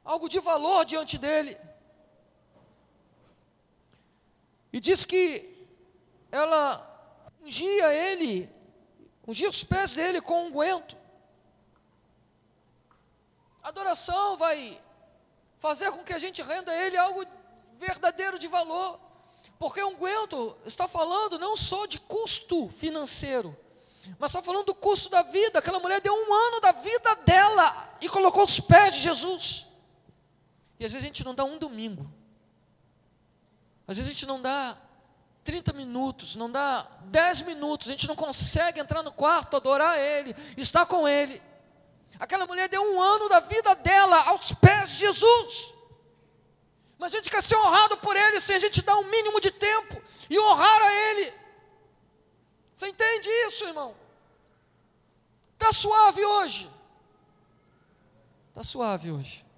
algo de valor diante dele. E diz que ela ungia ele, ungia os pés dele com unguento. Adoração vai fazer com que a gente renda a ele algo verdadeiro de valor. Porque unguento está falando não só de custo financeiro, mas está falando do custo da vida. Aquela mulher deu um ano da vida dela e colocou os pés de Jesus. E às vezes a gente não dá um domingo Às vezes a gente não dá 30 minutos, não dá 10 minutos, a gente não consegue entrar no quarto, adorar Ele, estar com Ele. Aquela mulher deu um ano da vida dela aos pés de Jesus. Mas a gente quer ser honrado por Ele sem a gente dar um mínimo de tempo e honrar a Ele. Você entende isso, irmão? Está suave hoje. Está suave hoje.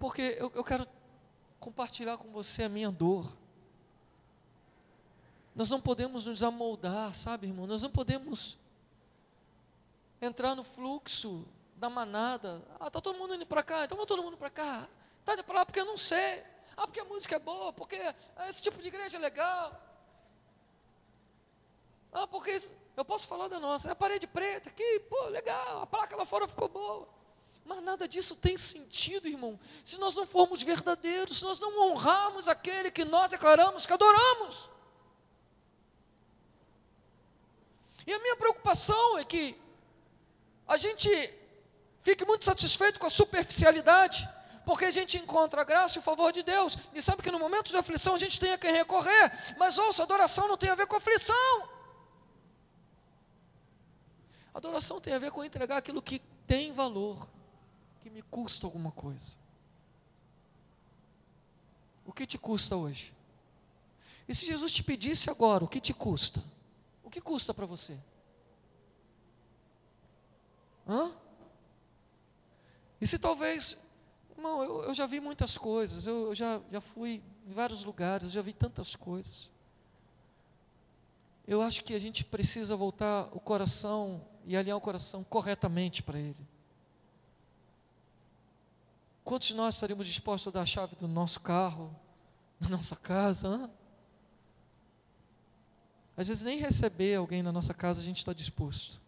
Porque eu, eu quero compartilhar com você a minha dor. Nós não podemos nos amoldar, sabe, irmão? Nós não podemos entrar no fluxo da manada. Ah, está todo mundo indo para cá, então vamos todo mundo para cá. Está indo para lá porque eu não sei. Ah, porque a música é boa, porque esse tipo de igreja é legal. Ah, porque eu posso falar da nossa, é a parede preta aqui, pô, legal, a placa lá fora ficou boa. Mas nada disso tem sentido, irmão, se nós não formos verdadeiros, se nós não honrarmos aquele que nós declaramos que adoramos. E a minha preocupação é que a gente fique muito satisfeito com a superficialidade, porque a gente encontra a graça e o favor de Deus, e sabe que no momento de aflição a gente tem a quem recorrer, mas ouça, adoração não tem a ver com aflição. Adoração tem a ver com entregar aquilo que tem valor, que me custa alguma coisa. O que te custa hoje? E se Jesus te pedisse agora, o que te custa? O que custa para você? Hã? E se talvez, irmão, eu, eu já vi muitas coisas, eu, eu já, já fui em vários lugares, já vi tantas coisas. Eu acho que a gente precisa voltar o coração e alinhar o coração corretamente para Ele. Quantos de nós estaríamos dispostos a dar a chave do nosso carro, da nossa casa? Hã? Às vezes nem receber alguém na nossa casa a gente está disposto.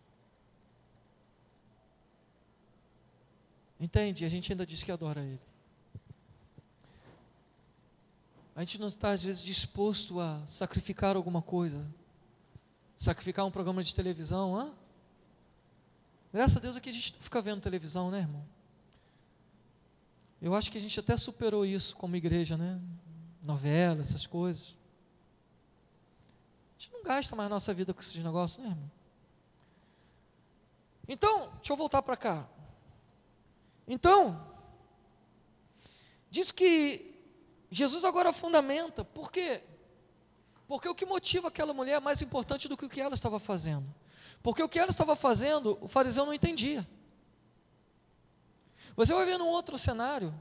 Entende? A gente ainda diz que adora Ele. A gente não está, às vezes, disposto a sacrificar alguma coisa. Sacrificar um programa de televisão, hã? Graças a Deus aqui a gente não fica vendo televisão, né, irmão? Eu acho que a gente até superou isso como igreja, né? Novela, essas coisas gente não gasta mais nossa vida com esses negócios, né, irmão? Então, deixa eu voltar para cá. Então, diz que Jesus agora fundamenta, por quê? Porque o que motiva aquela mulher é mais importante do que o que ela estava fazendo. Porque o que ela estava fazendo, o fariseu não entendia. Você vai ver num outro cenário,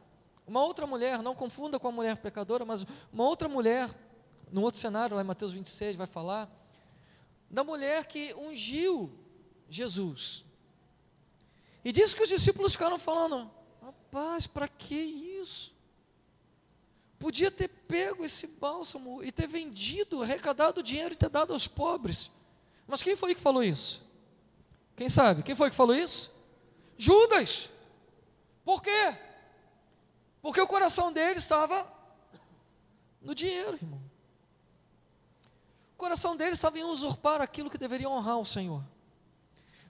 uma outra mulher, não confunda com a mulher pecadora, mas uma outra mulher no outro cenário, lá em Mateus 26, vai falar da mulher que ungiu Jesus. E diz que os discípulos ficaram falando: rapaz, para que isso? Podia ter pego esse bálsamo e ter vendido, arrecadado o dinheiro e ter dado aos pobres. Mas quem foi que falou isso? Quem sabe? Quem foi que falou isso? Judas. Por quê? Porque o coração dele estava no dinheiro, irmão coração deles estava em usurpar aquilo que deveria honrar o Senhor.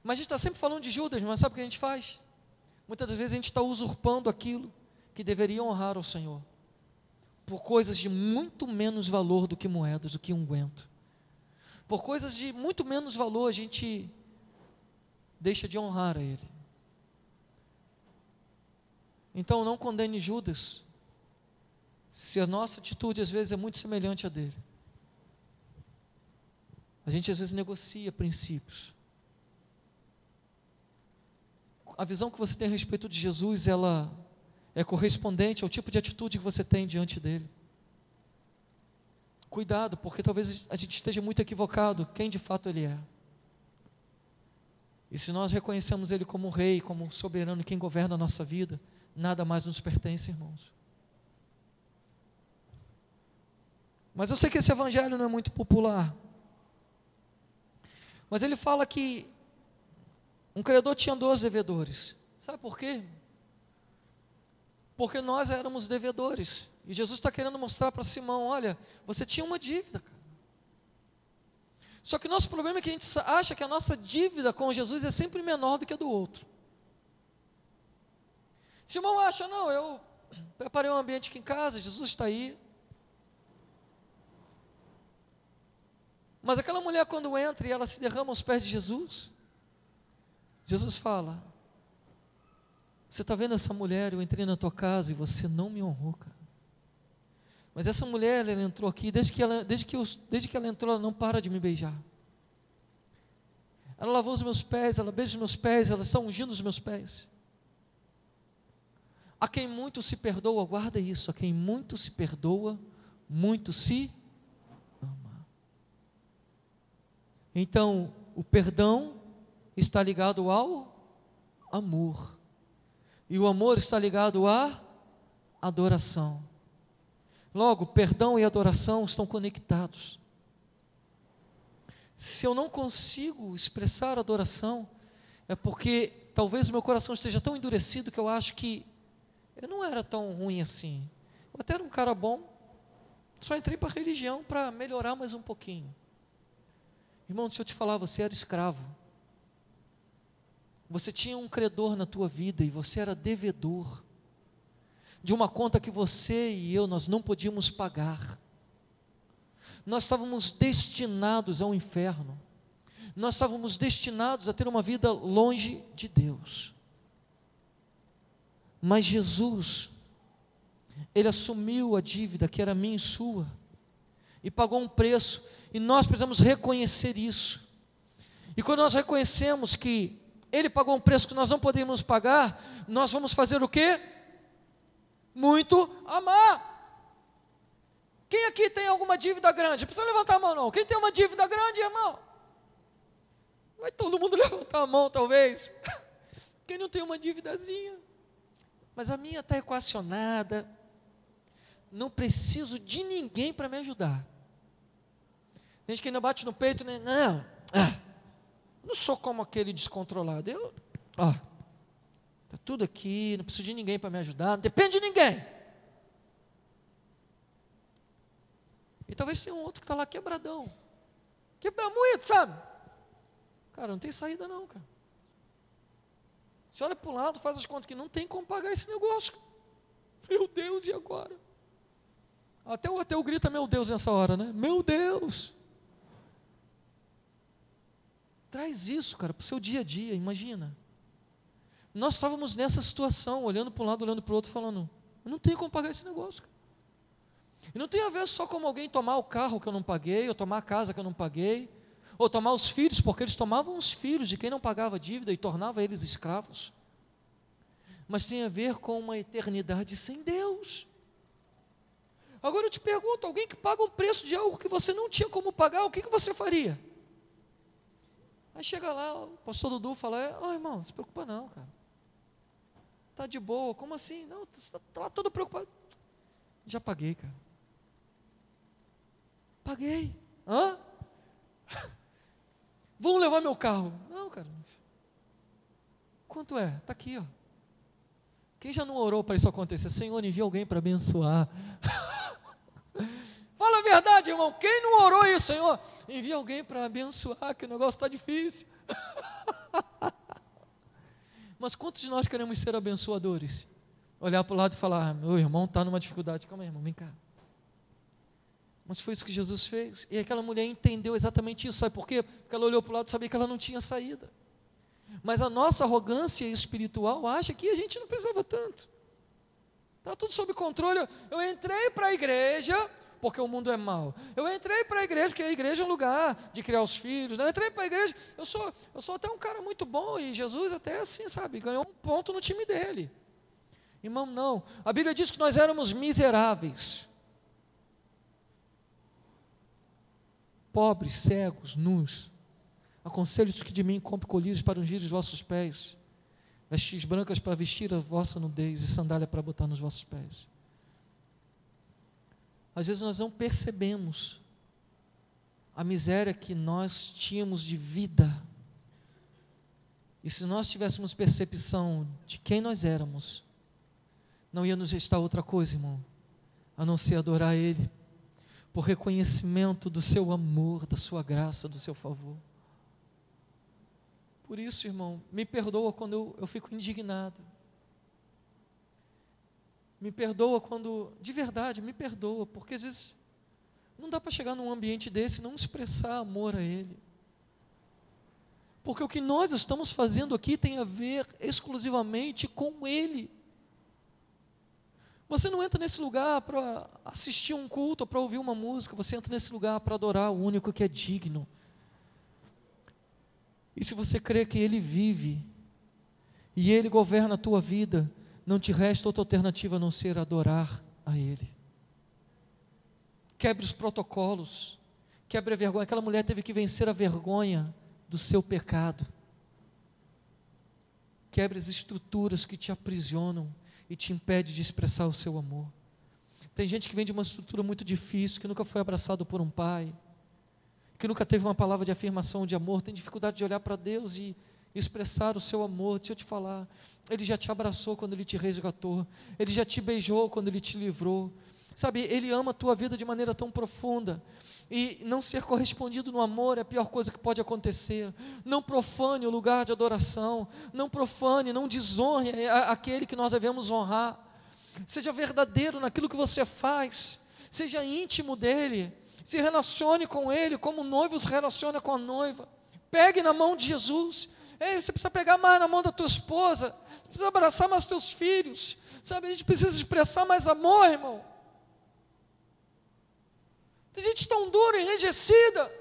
Mas a gente está sempre falando de Judas, mas sabe o que a gente faz? Muitas vezes a gente está usurpando aquilo que deveria honrar o Senhor, por coisas de muito menos valor do que moedas, do que unguento. Por coisas de muito menos valor a gente deixa de honrar a Ele. Então não condene Judas, se a nossa atitude às vezes é muito semelhante à dele. A gente às vezes negocia princípios. A visão que você tem a respeito de Jesus, ela é correspondente ao tipo de atitude que você tem diante dele. Cuidado, porque talvez a gente esteja muito equivocado quem de fato ele é. E se nós reconhecemos ele como rei, como soberano, quem governa a nossa vida, nada mais nos pertence, irmãos. Mas eu sei que esse evangelho não é muito popular. Mas ele fala que um credor tinha 12 devedores. Sabe por quê? Porque nós éramos devedores. E Jesus está querendo mostrar para Simão: olha, você tinha uma dívida. Só que o nosso problema é que a gente acha que a nossa dívida com Jesus é sempre menor do que a do outro. Simão acha, não, eu preparei um ambiente aqui em casa, Jesus está aí. Mas aquela mulher, quando entra e ela se derrama aos pés de Jesus, Jesus fala: Você está vendo essa mulher? Eu entrei na tua casa e você não me honrou, cara. Mas essa mulher, ela entrou aqui, desde que ela, desde que eu, desde que ela entrou, ela não para de me beijar. Ela lavou os meus pés, ela beija os meus pés, ela está ungindo os meus pés. A quem muito se perdoa, guarda isso, a quem muito se perdoa, muito se ama. Então, o perdão está ligado ao amor. E o amor está ligado à adoração. Logo, perdão e adoração estão conectados. Se eu não consigo expressar adoração, é porque talvez o meu coração esteja tão endurecido que eu acho que eu não era tão ruim assim. Eu até era um cara bom, só entrei para a religião para melhorar mais um pouquinho. Irmão, deixa eu te falar, você era escravo. Você tinha um credor na tua vida e você era devedor de uma conta que você e eu nós não podíamos pagar nós estávamos destinados ao inferno, nós estávamos destinados a ter uma vida longe de Deus. Mas Jesus, Ele assumiu a dívida que era minha e sua, e pagou um preço, e nós precisamos reconhecer isso. E quando nós reconhecemos que Ele pagou um preço que nós não podemos pagar, nós vamos fazer o quê? Muito amar. Quem aqui tem alguma dívida grande? Precisa levantar a mão, não. Quem tem uma dívida grande, irmão? Vai todo mundo levantar a mão, talvez. Quem não tem uma dívidazinha? Mas a minha está equacionada. Não preciso de ninguém para me ajudar. Tem gente que ainda bate no peito, né? Não, ah, não sou como aquele descontrolado. Eu, ó, está tudo aqui, não preciso de ninguém para me ajudar, não depende de ninguém. E talvez tenha um outro que está lá quebradão. Quebra muito, sabe? Cara, não tem saída não, cara. Você olha para o lado, faz as contas que não tem como pagar esse negócio. Meu Deus, e agora? Até o ateu grita, meu Deus, nessa hora, né? Meu Deus! Traz isso, cara, para o seu dia a dia, imagina. Nós estávamos nessa situação, olhando para um lado, olhando para o outro, falando, não tem como pagar esse negócio. Cara. E não tem a ver só com alguém tomar o carro que eu não paguei, ou tomar a casa que eu não paguei, ou tomar os filhos, porque eles tomavam os filhos de quem não pagava dívida e tornava eles escravos. Mas tem a ver com uma eternidade sem Deus. Agora eu te pergunto: alguém que paga um preço de algo que você não tinha como pagar, o que, que você faria? Aí chega lá, o pastor Dudu fala: Ó oh, irmão, não se preocupa não, cara. Está de boa, como assim? Não, você está tá lá todo preocupado. Já paguei, cara. Paguei. Hã? Vão levar meu carro. Não, cara. Quanto é? Está aqui, ó. Quem já não orou para isso acontecer? Senhor, envia alguém para abençoar. Fala a verdade, irmão. Quem não orou isso, Senhor? Envia alguém para abençoar, que o negócio está difícil. Mas quantos de nós queremos ser abençoadores? Olhar para o lado e falar: meu irmão está numa dificuldade. Calma aí, irmão, vem cá. Mas foi isso que Jesus fez. E aquela mulher entendeu exatamente isso. Sabe por quê? Porque ela olhou para o lado e sabia que ela não tinha saída. Mas a nossa arrogância espiritual acha que a gente não precisava tanto. Está tudo sob controle. Eu entrei para a igreja porque o mundo é mau. Eu entrei para a igreja porque a igreja é um lugar de criar os filhos. Eu entrei para a igreja, eu sou, eu sou até um cara muito bom e Jesus até assim, sabe, ganhou um ponto no time dele. Irmão, não. A Bíblia diz que nós éramos miseráveis. Pobres, cegos, nus. Aconselho-te que de mim compre colírios para ungir os vossos pés, vestes brancas para vestir a vossa nudez e sandália para botar nos vossos pés. Às vezes nós não percebemos a miséria que nós tínhamos de vida. E se nós tivéssemos percepção de quem nós éramos, não ia nos restar outra coisa, irmão, a não ser adorar Ele por reconhecimento do seu amor, da sua graça, do seu favor. Por isso, irmão, me perdoa quando eu, eu fico indignado. Me perdoa quando, de verdade, me perdoa, porque às vezes Não dá para chegar num ambiente desse e não expressar amor a Ele. Porque o que nós estamos fazendo aqui tem a ver exclusivamente com Ele. Você não entra nesse lugar para assistir um culto, para ouvir uma música, você entra nesse lugar para adorar o único que é digno. E se você crê que Ele vive e Ele governa a tua vida, não te resta outra alternativa a não ser adorar a Ele. Quebre os protocolos, quebre a vergonha. Aquela mulher teve que vencer a vergonha do seu pecado. Quebre as estruturas que te aprisionam e te impede de expressar o seu amor. Tem gente que vem de uma estrutura muito difícil, que nunca foi abraçado por um pai, que nunca teve uma palavra de afirmação de amor, tem dificuldade de olhar para Deus e expressar o seu amor. Deixa eu te falar, Ele já te abraçou quando Ele te resgatou, Ele já te beijou quando Ele te livrou. Sabe, Ele ama a tua vida de maneira tão profunda e não ser correspondido no amor é a pior coisa que pode acontecer. Não profane o lugar de adoração, não profane, não desonre aquele que nós devemos honrar. Seja verdadeiro naquilo que você faz, seja íntimo dele, se relacione com ele como o noivo se relaciona com a noiva. Pegue na mão de Jesus. Ei, você precisa pegar mais na mão da tua esposa, precisa abraçar mais teus filhos. Sabe, a gente precisa expressar mais amor, irmão. Tem gente tão dura, enrijecida.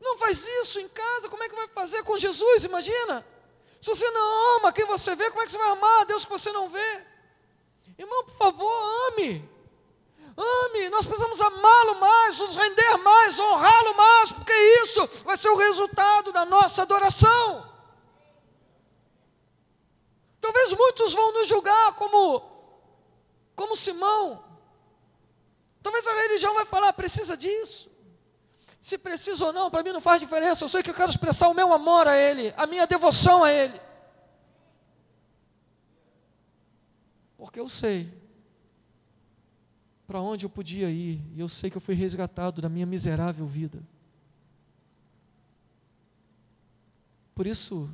Não faz isso em casa, como é que vai fazer com Jesus? Imagina. Se você não ama quem você vê, como é que você vai amar a Deus que você não vê? Irmão, por favor, ame. Ame, nós precisamos amá-lo mais, nos render mais, honrá-lo mais, porque isso vai ser o resultado da nossa adoração. Talvez muitos vão nos julgar como como Simão, Talvez a religião vai falar, precisa disso. Se precisa ou não, para mim não faz diferença. Eu sei que eu quero expressar o meu amor a Ele, a minha devoção a Ele. Porque eu sei para onde eu podia ir, e eu sei que eu fui resgatado da minha miserável vida. Por isso,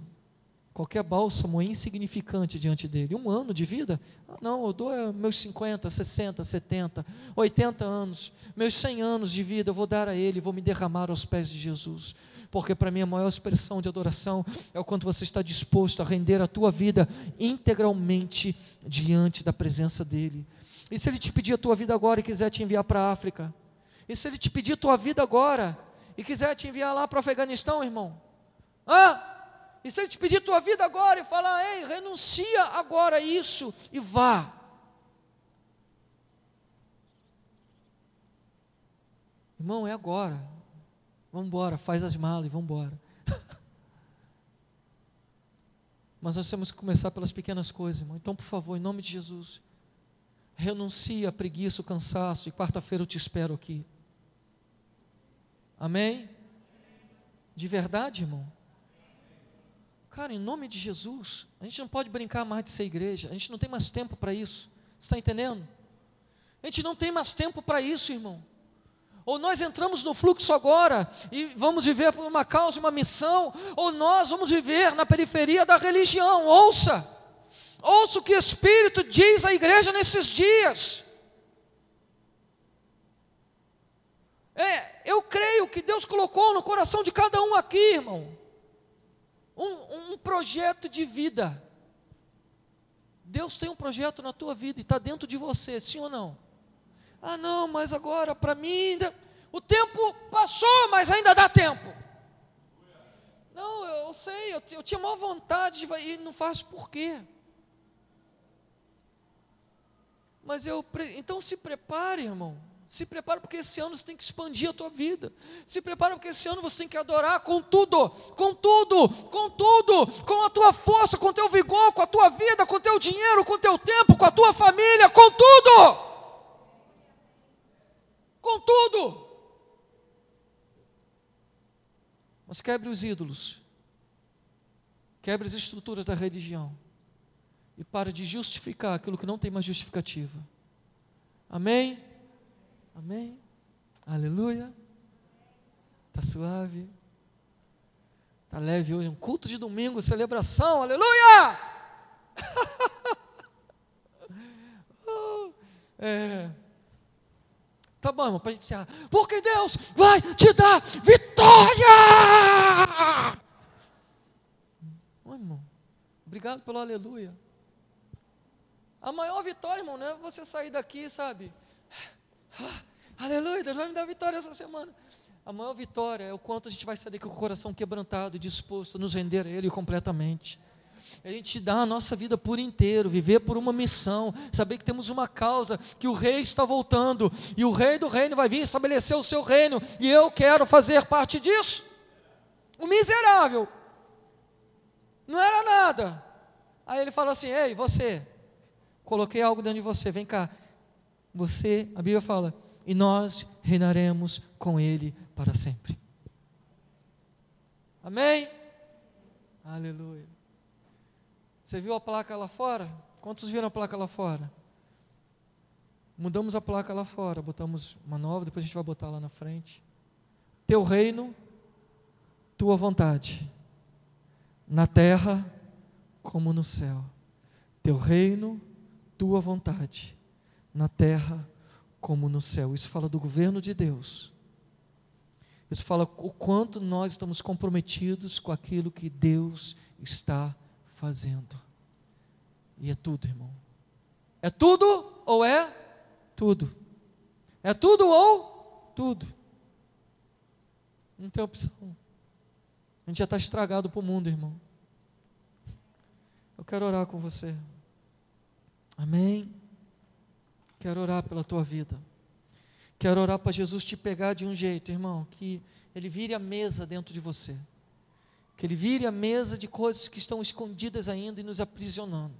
Qualquer bálsamo é insignificante diante dele. Um ano de vida? Ah, não, eu dou é, meus 50, 60, 70, 80 anos, meus 100 anos de vida, eu vou dar a ele, vou me derramar aos pés de Jesus. Porque para mim a maior expressão de adoração é o quanto você está disposto a render a tua vida integralmente diante da presença dele. E se ele te pedir a tua vida agora e quiser te enviar para a África? E se ele te pedir a tua vida agora e quiser te enviar lá para o Afeganistão, irmão? Ah? E se ele te pedir tua vida agora e falar, ei, renuncia agora a isso e vá. Irmão, é agora. Vamos embora, faz as malas e vamos embora. Mas nós temos que começar pelas pequenas coisas, irmão. Então, por favor, em nome de Jesus, renuncie a preguiça, o cansaço, e quarta-feira eu te espero aqui. Amém? De verdade, irmão? Cara, em nome de Jesus, a gente não pode brincar mais de ser igreja, a gente não tem mais tempo para isso. Está entendendo? A gente não tem mais tempo para isso, irmão. Ou nós entramos no fluxo agora e vamos viver por uma causa, uma missão, ou nós vamos viver na periferia da religião. Ouça, ouça o que o Espírito diz à igreja nesses dias. É, eu creio que Deus colocou no coração de cada um aqui, irmão, um, um projeto de vida. Deus tem um projeto na tua vida e está dentro de você, sim ou não? Ah, não, mas agora para mim ainda, o tempo passou, mas ainda dá tempo. Não, eu sei, eu, eu tinha maior vontade de e não faço por quê? Mas eu, então se prepare, irmão. Se prepara porque esse ano você tem que expandir a tua vida. Se prepara porque esse ano você tem que adorar com tudo, com tudo, com tudo, com a tua força, com o teu vigor, com a tua vida, com o teu dinheiro, com o teu tempo, com a tua família, com tudo. Com tudo. Mas quebre os ídolos. Quebre as estruturas da religião. E pare de justificar aquilo que não tem mais justificativa. Amém? Amém? Aleluia. Está suave. Está leve hoje. Um culto de domingo, celebração. Aleluia! é. Tá bom, irmão, para a gente encerrar. Porque Deus vai te dar vitória! Oi, irmão. Obrigado pelo aleluia. A maior vitória, irmão, não é você sair daqui, sabe? Aleluia, Deus vai me dar vitória essa semana. A maior vitória é o quanto a gente vai sair daqui com o coração quebrantado e disposto a nos render a Ele completamente. A gente dar a nossa vida por inteiro, viver por uma missão, saber que temos uma causa, que o rei está voltando, e o rei do reino vai vir estabelecer o seu reino, e eu quero fazer parte disso. O miserável, não era nada. Aí ele fala assim: Ei, você, coloquei algo dentro de você, vem cá. Você, a Bíblia fala, e nós reinaremos com ele para sempre. Amém? Aleluia. Você viu a placa lá fora? Quantos viram a placa lá fora? Mudamos a placa lá fora, botamos uma nova, depois a gente vai botar lá na frente. Teu reino, tua vontade, na terra como no céu. Teu reino, tua vontade, na terra como no céu. Isso fala do governo de Deus. Isso fala o quanto nós estamos comprometidos com aquilo que Deus está fazendo. E é tudo, irmão. É tudo ou é tudo? É tudo ou tudo? Não tem opção. A gente já está estragado para o mundo, irmão. Eu quero orar com você. Amém? Quero orar pela tua vida. Quero orar para Jesus te pegar de um jeito, irmão, que Ele vire a mesa dentro de você. Que Ele vire a mesa de coisas que estão escondidas ainda e nos aprisionando.